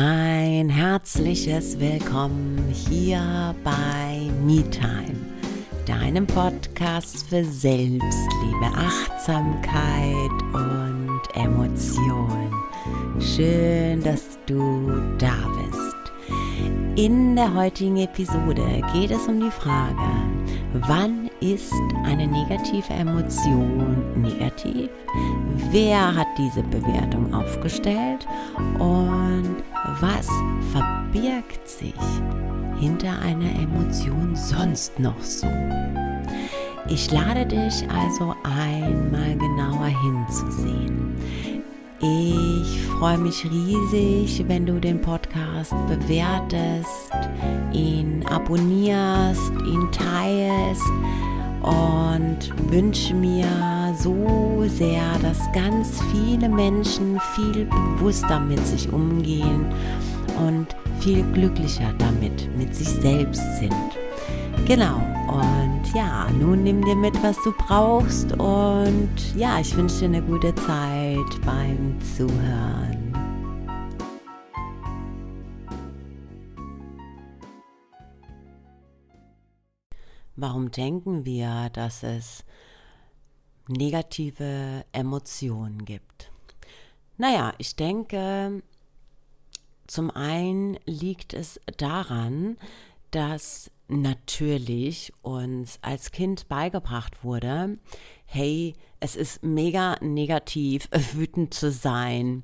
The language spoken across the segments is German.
Ein herzliches Willkommen hier bei MeTime, deinem Podcast für Selbstliebe, Achtsamkeit und Emotion. Schön, dass du da bist. In der heutigen Episode geht es um die Frage, wann ist eine negative Emotion negativ? Wer hat diese Bewertung aufgestellt? Und was verbirgt sich hinter einer Emotion sonst noch so? Ich lade dich also einmal genauer hinzusehen. Ich freue mich riesig, wenn du den Podcast bewertest, ihn abonnierst, ihn teilst und wünsche mir so sehr, dass ganz viele Menschen viel bewusster mit sich umgehen und viel glücklicher damit mit sich selbst sind. Genau, und ja, nun nimm dir mit, was du brauchst und ja, ich wünsche dir eine gute Zeit beim Zuhören. Warum denken wir, dass es negative Emotionen gibt? Naja, ich denke, zum einen liegt es daran, dass natürlich uns als Kind beigebracht wurde, hey, es ist mega negativ, wütend zu sein.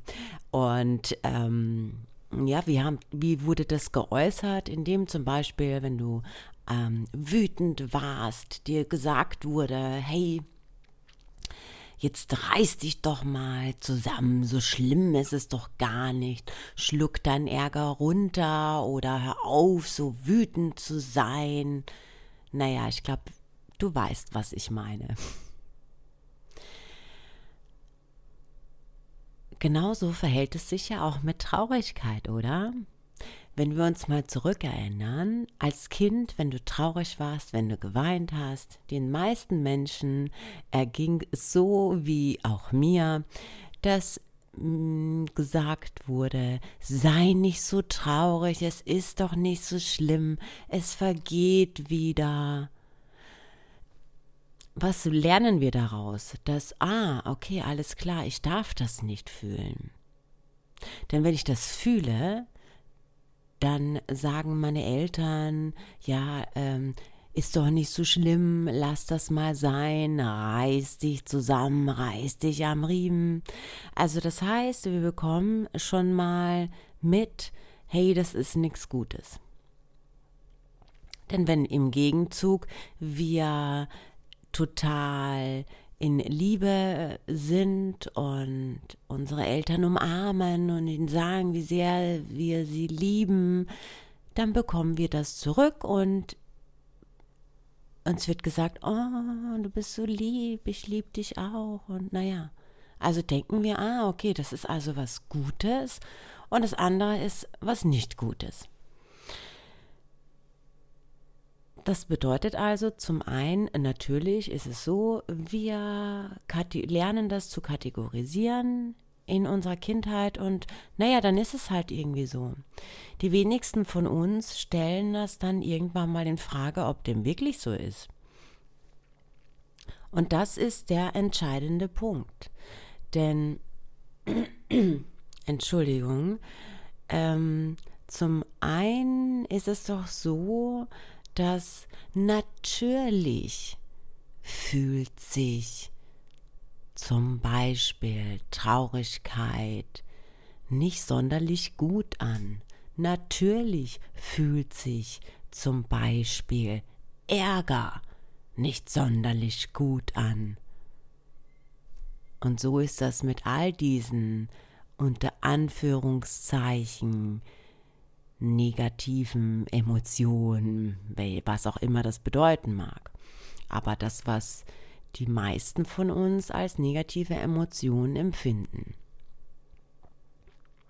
Und ähm, ja, wie, haben, wie wurde das geäußert? Indem zum Beispiel, wenn du ähm, wütend warst, dir gesagt wurde, hey, Jetzt reiß dich doch mal zusammen, so schlimm ist es doch gar nicht. Schluck deinen Ärger runter oder hör auf, so wütend zu sein. Naja, ich glaube, du weißt, was ich meine. Genauso verhält es sich ja auch mit Traurigkeit, oder? Wenn wir uns mal zurückerinnern, als Kind, wenn du traurig warst, wenn du geweint hast, den meisten Menschen erging es so wie auch mir, dass mh, mm, gesagt wurde, sei nicht so traurig, es ist doch nicht so schlimm, es vergeht wieder. Was lernen wir daraus? Dass, ah, okay, alles klar, ich darf das nicht fühlen. Denn wenn ich das fühle, dann sagen meine Eltern, ja, ähm, ist doch nicht so schlimm, lass das mal sein, reiß dich zusammen, reiß dich am Riemen. Also das heißt, wir bekommen schon mal mit, hey, das ist nichts Gutes. Denn wenn im Gegenzug wir total in Liebe sind und unsere Eltern umarmen und ihnen sagen, wie sehr wir sie lieben, dann bekommen wir das zurück und uns wird gesagt, oh, du bist so lieb, ich liebe dich auch und naja. Also denken wir, ah, okay, das ist also was Gutes und das andere ist was nicht Gutes. Das bedeutet also zum einen, natürlich ist es so, wir lernen das zu kategorisieren in unserer Kindheit und naja, dann ist es halt irgendwie so. Die wenigsten von uns stellen das dann irgendwann mal in Frage, ob dem wirklich so ist. Und das ist der entscheidende Punkt. Denn, Entschuldigung, ähm, zum einen ist es doch so, dass natürlich fühlt sich zum Beispiel Traurigkeit nicht sonderlich gut an. Natürlich fühlt sich zum Beispiel Ärger nicht sonderlich gut an. Und so ist das mit all diesen unter Anführungszeichen negativen Emotionen, was auch immer das bedeuten mag. Aber das, was die meisten von uns als negative Emotionen empfinden.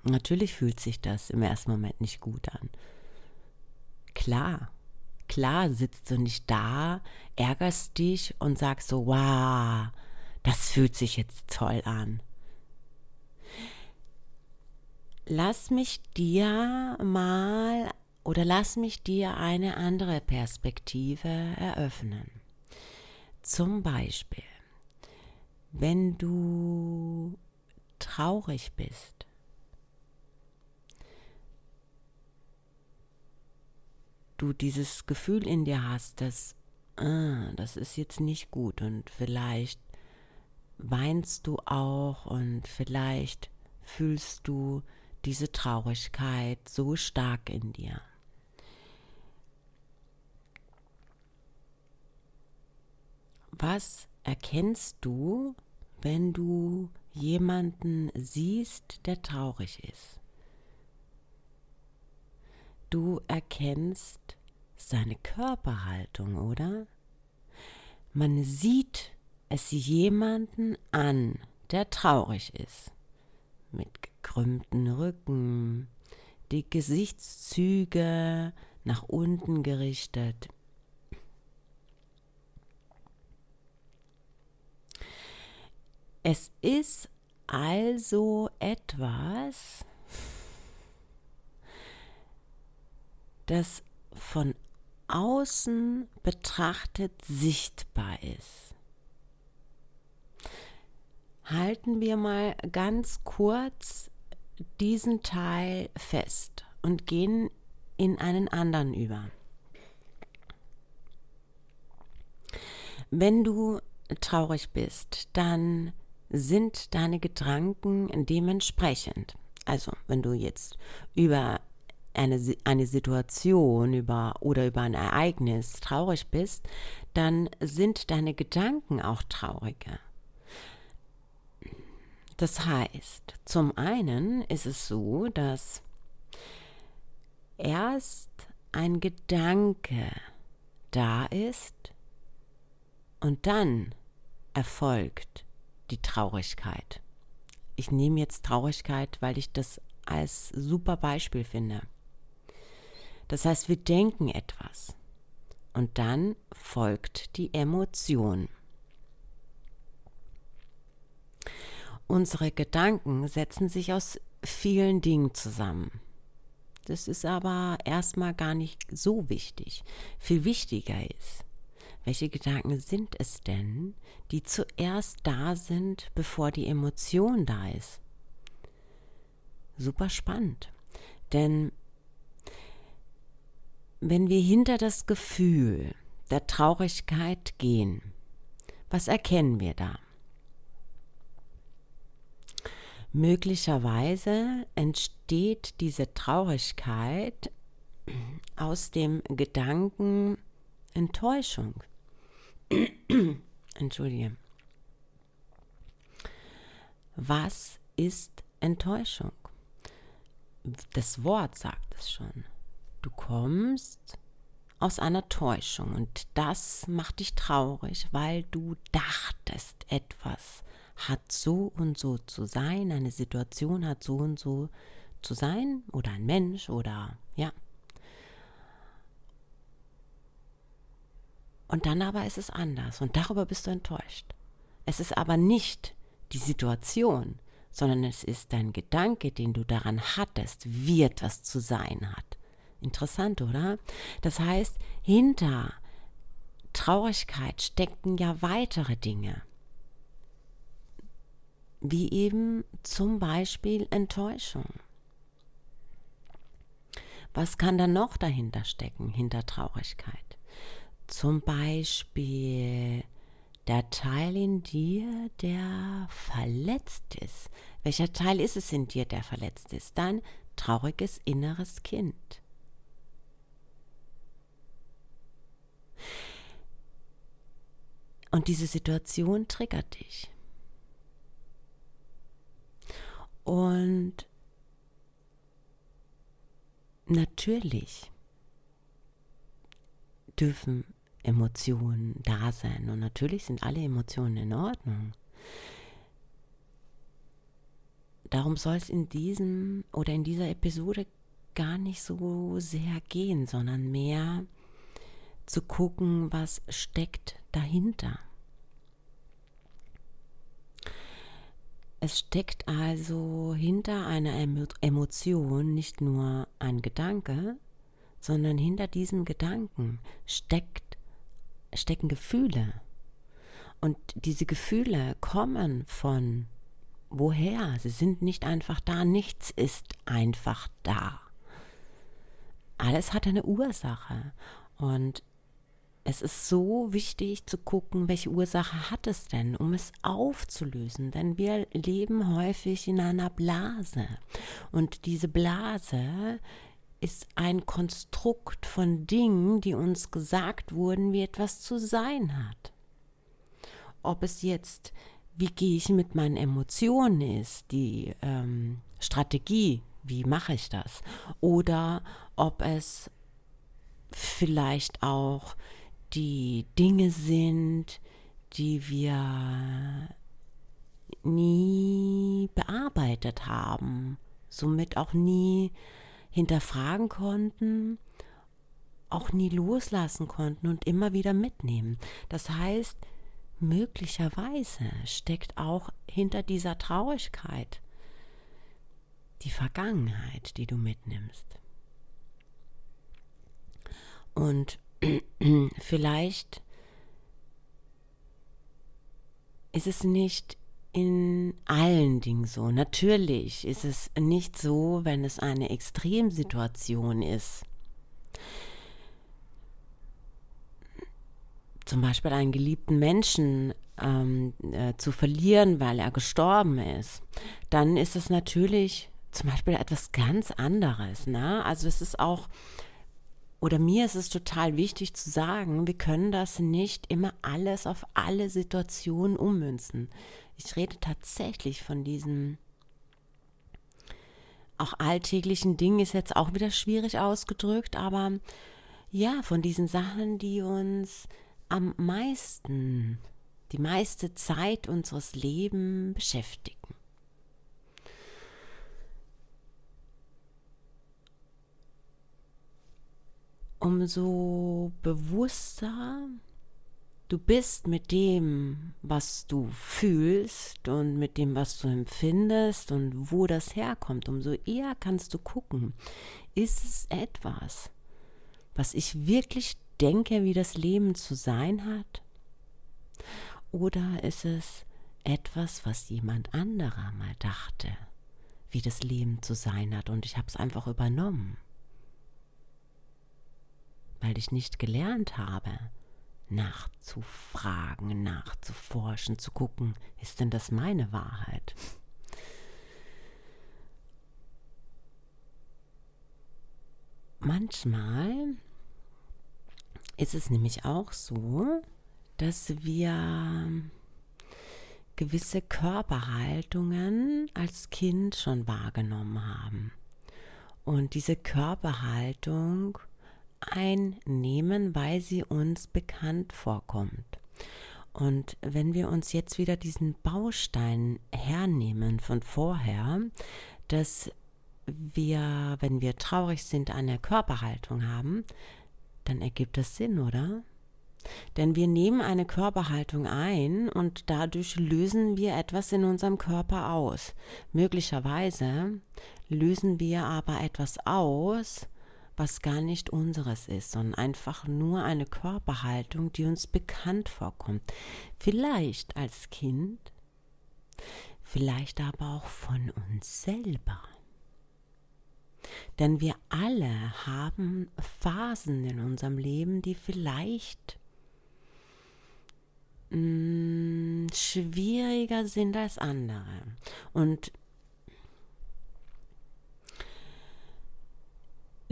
Natürlich fühlt sich das im ersten Moment nicht gut an. Klar, klar sitzt du nicht da, ärgerst dich und sagst so, wow, das fühlt sich jetzt toll an. Lass mich dir mal oder lass mich dir eine andere Perspektive eröffnen. Zum Beispiel, wenn du traurig bist, du dieses Gefühl in dir hast, dass ah, das ist jetzt nicht gut und vielleicht weinst du auch und vielleicht fühlst du diese Traurigkeit so stark in dir. Was erkennst du, wenn du jemanden siehst, der traurig ist? Du erkennst seine Körperhaltung, oder? Man sieht es jemanden an, der traurig ist, mit gekrümmten Rücken, die Gesichtszüge nach unten gerichtet. Es ist also etwas, das von außen betrachtet sichtbar ist. Halten wir mal ganz kurz diesen Teil fest und gehen in einen anderen über. Wenn du traurig bist, dann sind deine Gedanken dementsprechend. Also, wenn du jetzt über eine, eine Situation über, oder über ein Ereignis traurig bist, dann sind deine Gedanken auch trauriger. Das heißt, zum einen ist es so, dass erst ein Gedanke da ist und dann erfolgt die Traurigkeit. Ich nehme jetzt Traurigkeit, weil ich das als super Beispiel finde. Das heißt, wir denken etwas und dann folgt die Emotion. Unsere Gedanken setzen sich aus vielen Dingen zusammen. Das ist aber erstmal gar nicht so wichtig. Viel wichtiger ist, welche Gedanken sind es denn, die zuerst da sind, bevor die Emotion da ist? Super spannend. Denn wenn wir hinter das Gefühl der Traurigkeit gehen, was erkennen wir da? Möglicherweise entsteht diese Traurigkeit aus dem Gedanken Enttäuschung. Entschuldige. Was ist Enttäuschung? Das Wort sagt es schon. Du kommst aus einer Täuschung und das macht dich traurig, weil du dachtest, etwas hat so und so zu sein, eine Situation hat so und so zu sein oder ein Mensch oder ja. Und dann aber ist es anders und darüber bist du enttäuscht. Es ist aber nicht die Situation, sondern es ist dein Gedanke, den du daran hattest, wie etwas zu sein hat. Interessant, oder? Das heißt, hinter Traurigkeit steckten ja weitere Dinge wie eben zum Beispiel Enttäuschung. Was kann da noch dahinter stecken, hinter Traurigkeit? Zum Beispiel der Teil in dir, der verletzt ist. Welcher Teil ist es in dir, der verletzt ist? Dein trauriges inneres Kind. Und diese Situation triggert dich. Und natürlich dürfen Emotionen da sein und natürlich sind alle Emotionen in Ordnung. Darum soll es in diesem oder in dieser Episode gar nicht so sehr gehen, sondern mehr zu gucken, was steckt dahinter. Es steckt also hinter einer Emotion nicht nur ein Gedanke, sondern hinter diesem Gedanken steckt, stecken Gefühle. Und diese Gefühle kommen von woher? Sie sind nicht einfach da, nichts ist einfach da. Alles hat eine Ursache. Und es ist so wichtig zu gucken, welche Ursache hat es denn, um es aufzulösen. Denn wir leben häufig in einer Blase. Und diese Blase ist ein Konstrukt von Dingen, die uns gesagt wurden, wie etwas zu sein hat. Ob es jetzt, wie gehe ich mit meinen Emotionen ist, die ähm, Strategie, wie mache ich das? Oder ob es vielleicht auch die Dinge sind, die wir nie bearbeitet haben, somit auch nie hinterfragen konnten, auch nie loslassen konnten und immer wieder mitnehmen. Das heißt, möglicherweise steckt auch hinter dieser Traurigkeit die Vergangenheit, die du mitnimmst. Und vielleicht ist es nicht in allen Dingen so. Natürlich ist es nicht so, wenn es eine Extremsituation ist. Zum Beispiel einen geliebten Menschen ähm, äh, zu verlieren, weil er gestorben ist, dann ist es natürlich zum Beispiel etwas ganz anderes. Ne? Also es ist auch oder mir ist es total wichtig zu sagen, wir können das nicht immer alles auf alle Situationen ummünzen. Ich rede tatsächlich von diesen auch alltäglichen Dingen, ist jetzt auch wieder schwierig ausgedrückt, aber ja, von diesen Sachen, die uns am meisten, die meiste Zeit unseres Lebens beschäftigen. Umso bewusster du bist mit dem, was du fühlst und mit dem, was du empfindest und wo das herkommt, umso eher kannst du gucken, ist es etwas, was ich wirklich denke, wie das Leben zu sein hat? Oder ist es etwas, was jemand anderer mal dachte, wie das Leben zu sein hat und ich habe es einfach übernommen? Weil ich nicht gelernt habe, nachzufragen, nachzuforschen, zu gucken, ist denn das meine Wahrheit? Manchmal ist es nämlich auch so, dass wir gewisse Körperhaltungen als Kind schon wahrgenommen haben. Und diese Körperhaltung einnehmen, weil sie uns bekannt vorkommt. Und wenn wir uns jetzt wieder diesen Baustein hernehmen von vorher, dass wir, wenn wir traurig sind, eine Körperhaltung haben, dann ergibt das Sinn, oder? Denn wir nehmen eine Körperhaltung ein und dadurch lösen wir etwas in unserem Körper aus. Möglicherweise lösen wir aber etwas aus, was gar nicht unseres ist, sondern einfach nur eine Körperhaltung, die uns bekannt vorkommt. Vielleicht als Kind, vielleicht aber auch von uns selber. Denn wir alle haben Phasen in unserem Leben, die vielleicht mh, mm, schwieriger sind als andere. Und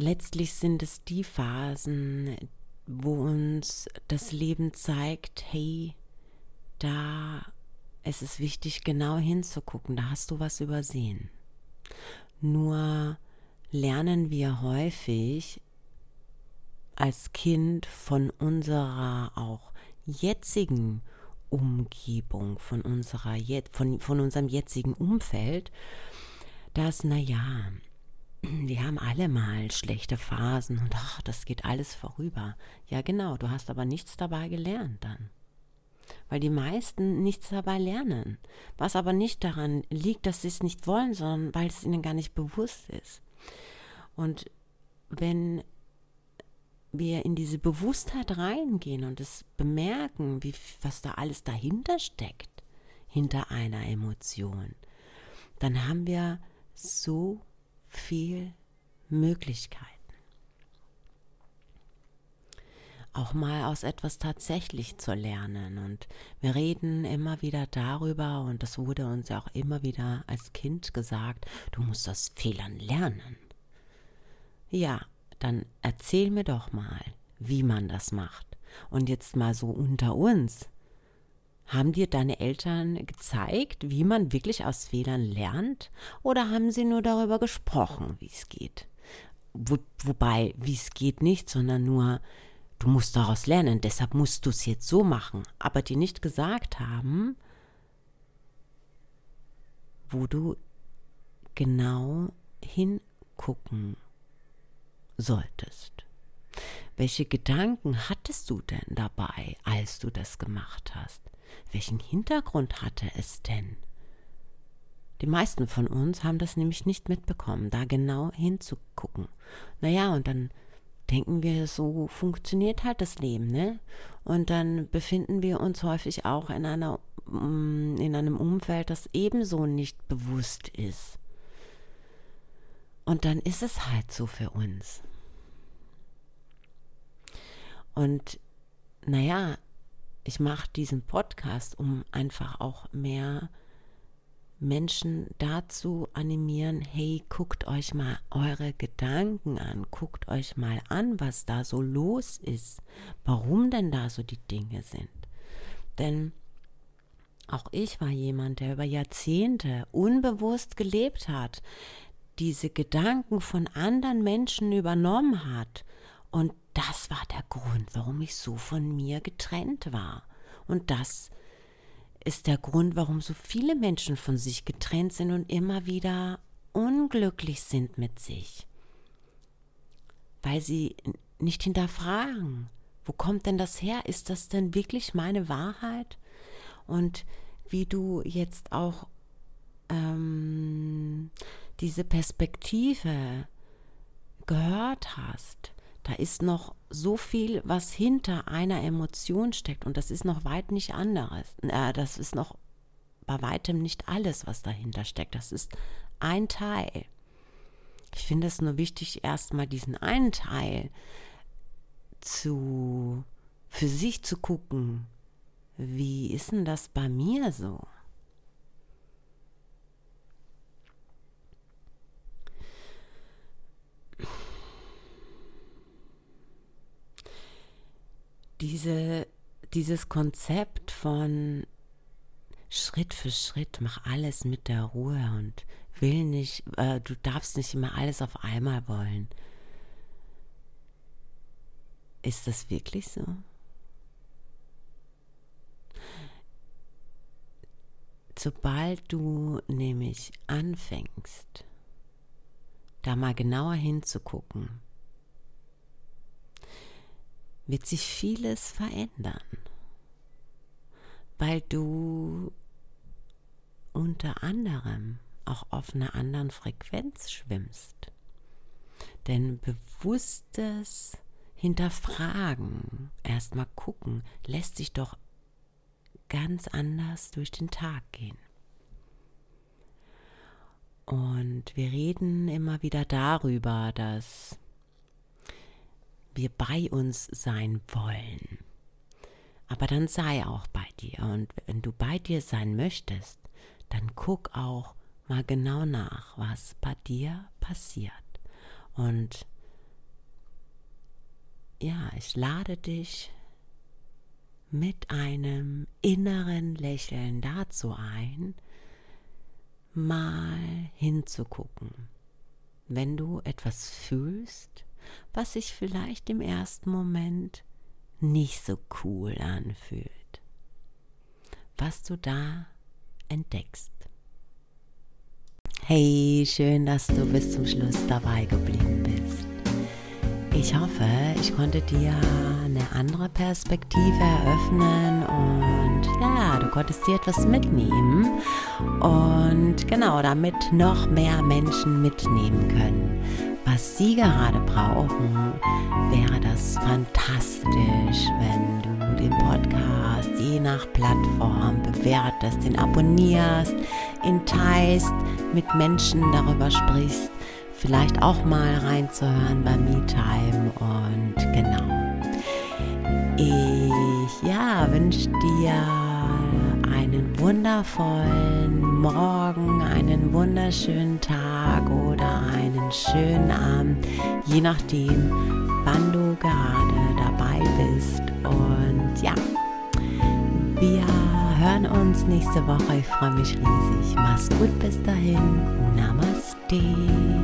letztlich sind es die Phasen, wo uns das Leben zeigt, hey, da ist es wichtig, genau hinzugucken, da hast du was übersehen. Nur lernen wir häufig als Kind von unserer auch jetzigen Umgebung, von unserer von, von unserem jetzigen Umfeld, dass, naja, wir haben alle mal schlechte Phasen und ach, das geht alles vorüber. Ja, genau, du hast aber nichts dabei gelernt dann. weil die meisten nichts dabei lernen. Was aber nicht daran liegt, dass sie es nicht wollen, sondern weil es ihnen gar nicht bewusst ist. Und wenn wir in diese Bewusstheit reingehen und es bemerken, wie, was da alles dahinter steckt, hinter einer Emotion, dann haben wir so viel Möglichkeiten. Auch mal aus etwas tatsächlich zu lernen. Und wir reden immer wieder darüber, und das wurde uns ja auch immer wieder als Kind gesagt, du musst aus Fehlern lernen. Ja, dann erzähl mir doch mal, wie man das macht. Und jetzt mal so unter uns. Haben dir deine Eltern gezeigt, wie man wirklich aus Fehlern lernt? Oder haben sie nur darüber gesprochen, wie es geht? Wo, wobei, wie es geht nicht, sondern nur, du musst daraus lernen, deshalb musst du es jetzt so machen. Aber die nicht gesagt haben, wo du genau hingucken solltest. Welche Gedanken hattest du denn dabei, als du das gemacht hast? Welchen Hintergrund hatte es denn? Die meisten von uns haben das nämlich nicht mitbekommen, da genau hinzugucken. Naja, und dann denken wir, so funktioniert halt das Leben, ne? Und dann befinden wir uns häufig auch in einer mm, in einem Umfeld, das ebenso nicht bewusst ist. Und dann ist es halt so für uns. Und naja, ich mache diesen Podcast, um einfach auch mehr Menschen dazu animieren, hey, guckt euch mal eure Gedanken an, guckt euch mal an, was da so los ist, warum denn da so die Dinge sind. Denn auch ich war jemand, der über Jahrzehnte unbewusst gelebt hat, diese Gedanken von anderen Menschen übernommen hat und das war der Grund, warum ich so von mir getrennt war. Und das ist der Grund, warum so viele Menschen von sich getrennt sind und immer wieder unglücklich sind mit sich. Weil sie nicht hinterfragen, wo kommt denn das her? Ist das denn wirklich meine Wahrheit? Und wie du jetzt auch ähm, diese Perspektive gehört hast, da ist noch so viel, was hinter einer Emotion steckt und das ist noch weit nicht anderes. Äh, das ist noch bei weitem nicht alles, was dahinter steckt. Das ist ein Teil. Ich finde es nur wichtig, erstmal diesen einen Teil zu für sich zu gucken. Wie ist denn das bei mir so? Diese, dieses Konzept von Schritt für Schritt, mach alles mit der Ruhe und will nicht, äh, du darfst nicht immer alles auf einmal wollen. Ist das wirklich so? Sobald du nämlich anfängst, da mal genauer hinzugucken, wird sich vieles verändern, weil du unter anderem auch auf einer anderen Frequenz schwimmst. Denn bewusstes Hinterfragen, erstmal gucken, lässt sich doch ganz anders durch den Tag gehen. Und wir reden immer wieder darüber, dass wir bei uns sein wollen. Aber dann sei auch bei dir. Und wenn du bei dir sein möchtest, dann guck auch mal genau nach, was bei dir passiert. Und ja, ich lade dich mit einem inneren Lächeln dazu ein, mal hinzugucken. Wenn du etwas fühlst, was sich vielleicht im ersten Moment nicht so cool anfühlt. Was du da entdeckst. Hey, schön, dass du bis zum Schluss dabei geblieben bist. ich hoffe, ich konnte dir eine andere Perspektive eröffnen und ja, du konntest dir etwas mitnehmen und genau, damit noch mehr Menschen mitnehmen können. Was sie gerade brauchen, wäre das fantastisch, wenn du den Podcast je nach Plattform bewertest, den abonnierst, ihn teilst, mit Menschen darüber sprichst vielleicht auch mal reinzuhören bei MeTime und genau. Ich ja, wünsche dir wundervollen Morgen, einen wunderschönen Tag oder einen schönen Abend, je nachdem, wann du gerade dabei bist. Und ja, wir hören uns nächste Woche. Ich freue mich riesig. Mach's gut bis dahin. Namaste.